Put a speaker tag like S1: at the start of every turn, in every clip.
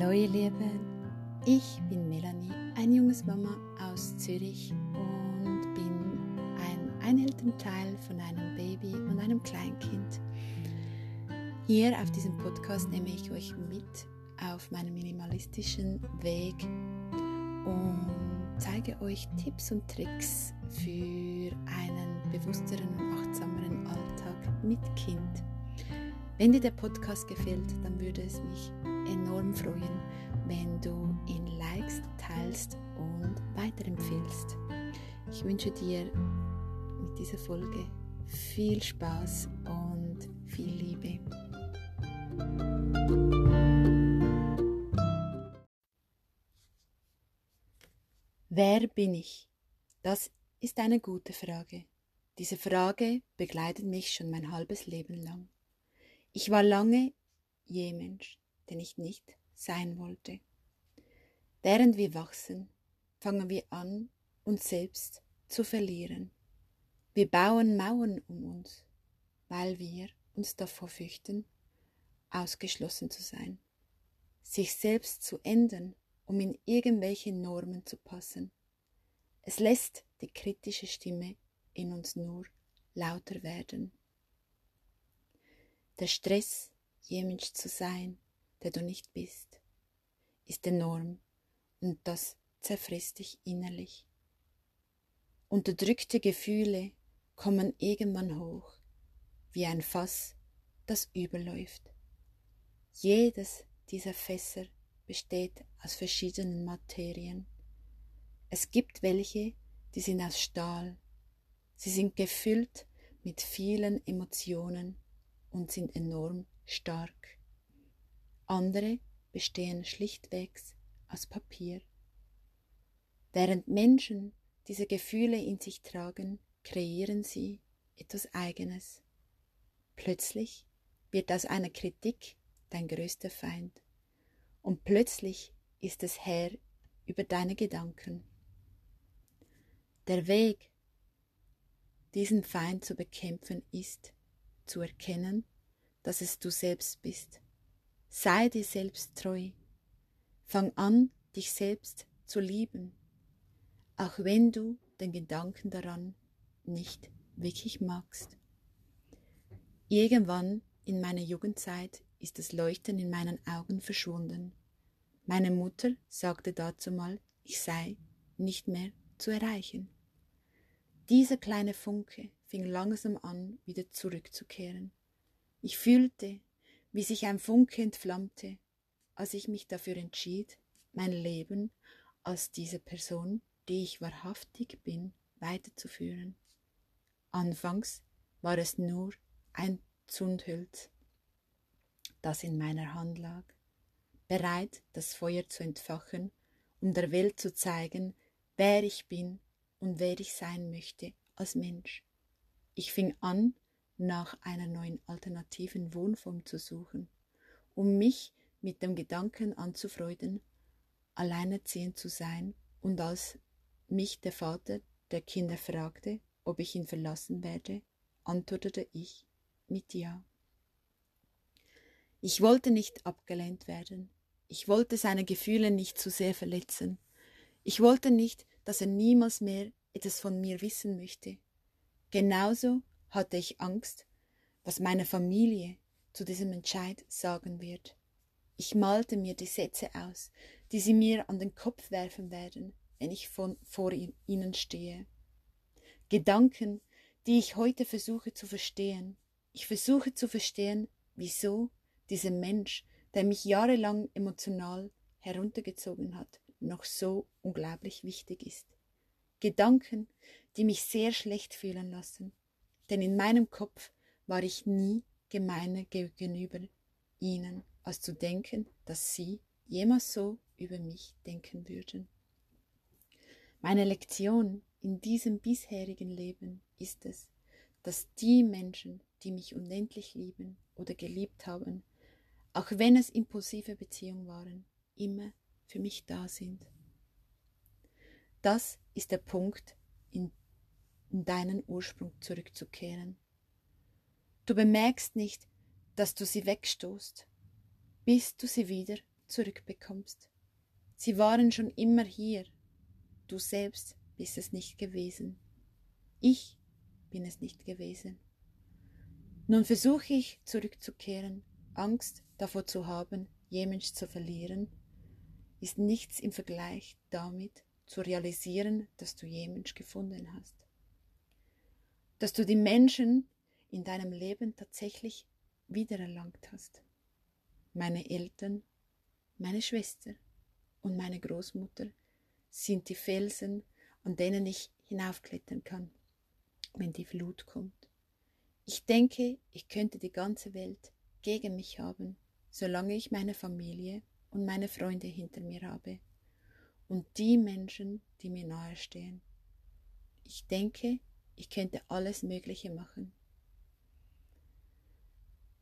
S1: Hallo ihr Lieben, ich bin Melanie, eine junge Mama aus Zürich und bin ein Einelternteil von einem Baby und einem Kleinkind. Hier auf diesem Podcast nehme ich euch mit auf meinem minimalistischen Weg und zeige euch Tipps und Tricks für einen bewussteren und achtsameren Alltag mit Kind. Wenn dir der Podcast gefällt, dann würde es mich enorm freuen, wenn du ihn likest, teilst und weiterempfehlst. Ich wünsche dir mit dieser Folge viel Spaß und viel Liebe. Wer bin ich? Das ist eine gute Frage. Diese Frage begleitet mich schon mein halbes Leben lang. Ich war lange je Mensch, den ich nicht sein wollte. Während wir wachsen, fangen wir an, uns selbst zu verlieren. Wir bauen Mauern um uns, weil wir uns davor fürchten, ausgeschlossen zu sein, sich selbst zu ändern, um in irgendwelche Normen zu passen. Es lässt die kritische Stimme in uns nur lauter werden. Der Stress, je Mensch zu sein, der du nicht bist, ist enorm und das zerfrisst dich innerlich. Unterdrückte Gefühle kommen irgendwann hoch, wie ein Fass, das überläuft. Jedes dieser Fässer besteht aus verschiedenen Materien. Es gibt welche, die sind aus Stahl. Sie sind gefüllt mit vielen Emotionen und sind enorm stark. Andere bestehen schlichtwegs aus Papier. Während Menschen diese Gefühle in sich tragen, kreieren sie etwas Eigenes. Plötzlich wird aus einer Kritik dein größter Feind. Und plötzlich ist es Herr über deine Gedanken. Der Weg, diesen Feind zu bekämpfen, ist, zu erkennen, dass es du selbst bist. Sei dir selbst treu. Fang an, dich selbst zu lieben, auch wenn du den Gedanken daran nicht wirklich magst. Irgendwann in meiner Jugendzeit ist das Leuchten in meinen Augen verschwunden. Meine Mutter sagte dazu mal, ich sei nicht mehr zu erreichen. Dieser kleine Funke fing langsam an, wieder zurückzukehren. Ich fühlte, wie sich ein Funke entflammte, als ich mich dafür entschied, mein Leben als diese Person, die ich wahrhaftig bin, weiterzuführen. Anfangs war es nur ein Zündhölz, das in meiner Hand lag, bereit, das Feuer zu entfachen, um der Welt zu zeigen, wer ich bin und wer ich sein möchte als Mensch. Ich fing an, nach einer neuen alternativen Wohnform zu suchen, um mich mit dem Gedanken anzufreuden, alleinerziehend zu sein, und als mich der Vater der Kinder fragte, ob ich ihn verlassen werde, antwortete ich mit Ja. Ich wollte nicht abgelehnt werden, ich wollte seine Gefühle nicht zu sehr verletzen, ich wollte nicht, dass er niemals mehr etwas von mir wissen möchte. Genauso hatte ich Angst, was meine Familie zu diesem Entscheid sagen wird. Ich malte mir die Sätze aus, die sie mir an den Kopf werfen werden, wenn ich von, vor ihnen stehe. Gedanken, die ich heute versuche zu verstehen. Ich versuche zu verstehen, wieso dieser Mensch, der mich jahrelang emotional heruntergezogen hat, noch so unglaublich wichtig ist. Gedanken, die mich sehr schlecht fühlen lassen, denn in meinem Kopf war ich nie gemeiner gegenüber ihnen, als zu denken, dass sie jemals so über mich denken würden. Meine Lektion in diesem bisherigen Leben ist es, dass die Menschen, die mich unendlich lieben oder geliebt haben, auch wenn es impulsive Beziehungen waren, immer für mich da sind. Das ist der Punkt, in, in deinen Ursprung zurückzukehren. Du bemerkst nicht, dass du sie wegstoßt, bis du sie wieder zurückbekommst. Sie waren schon immer hier. Du selbst bist es nicht gewesen. Ich bin es nicht gewesen. Nun versuche ich zurückzukehren. Angst davor zu haben, jemals zu verlieren, ist nichts im Vergleich damit zu realisieren, dass du jemals gefunden hast. Dass du die Menschen in deinem Leben tatsächlich wiedererlangt hast. Meine Eltern, meine Schwester und meine Großmutter sind die Felsen, an denen ich hinaufklettern kann, wenn die Flut kommt. Ich denke, ich könnte die ganze Welt gegen mich haben, solange ich meine Familie und meine Freunde hinter mir habe und die Menschen, die mir nahestehen. Ich denke, ich könnte alles Mögliche machen.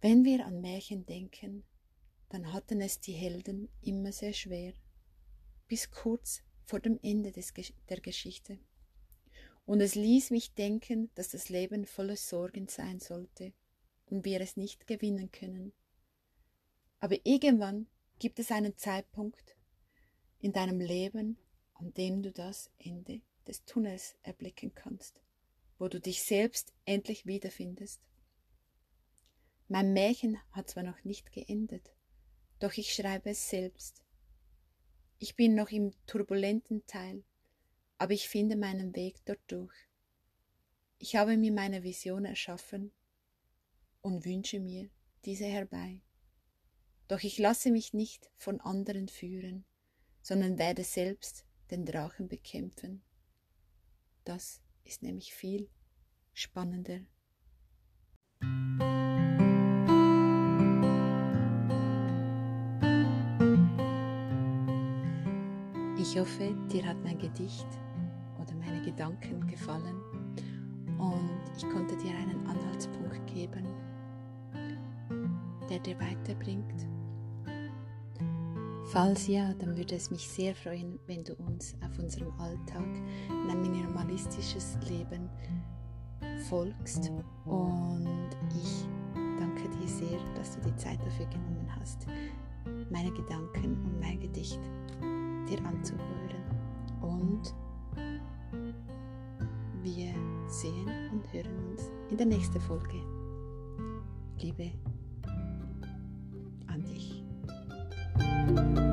S1: Wenn wir an Märchen denken, dann hatten es die Helden immer sehr schwer, bis kurz vor dem Ende des, der Geschichte. Und es ließ mich denken, dass das Leben voller Sorgen sein sollte und wir es nicht gewinnen können. Aber irgendwann gibt es einen Zeitpunkt in deinem Leben, an dem du das Ende des Tunnels erblicken kannst, wo du dich selbst endlich wiederfindest. Mein Märchen hat zwar noch nicht geendet, doch ich schreibe es selbst. Ich bin noch im turbulenten Teil, aber ich finde meinen Weg dort durch. Ich habe mir meine Vision erschaffen und wünsche mir diese herbei. Doch ich lasse mich nicht von anderen führen, sondern werde selbst den Drachen bekämpfen. Das ist nämlich viel spannender. Ich hoffe, dir hat mein Gedicht oder meine Gedanken gefallen und ich konnte dir einen Anhaltspunkt geben, der dir weiterbringt. Falls ja, dann würde es mich sehr freuen, wenn du uns auf unserem Alltag in ein minimalistisches Leben folgst. Und ich danke dir sehr, dass du die Zeit dafür genommen hast, meine Gedanken und mein Gedicht dir anzuhören. Und wir sehen und hören uns in der nächsten Folge. Liebe an dich.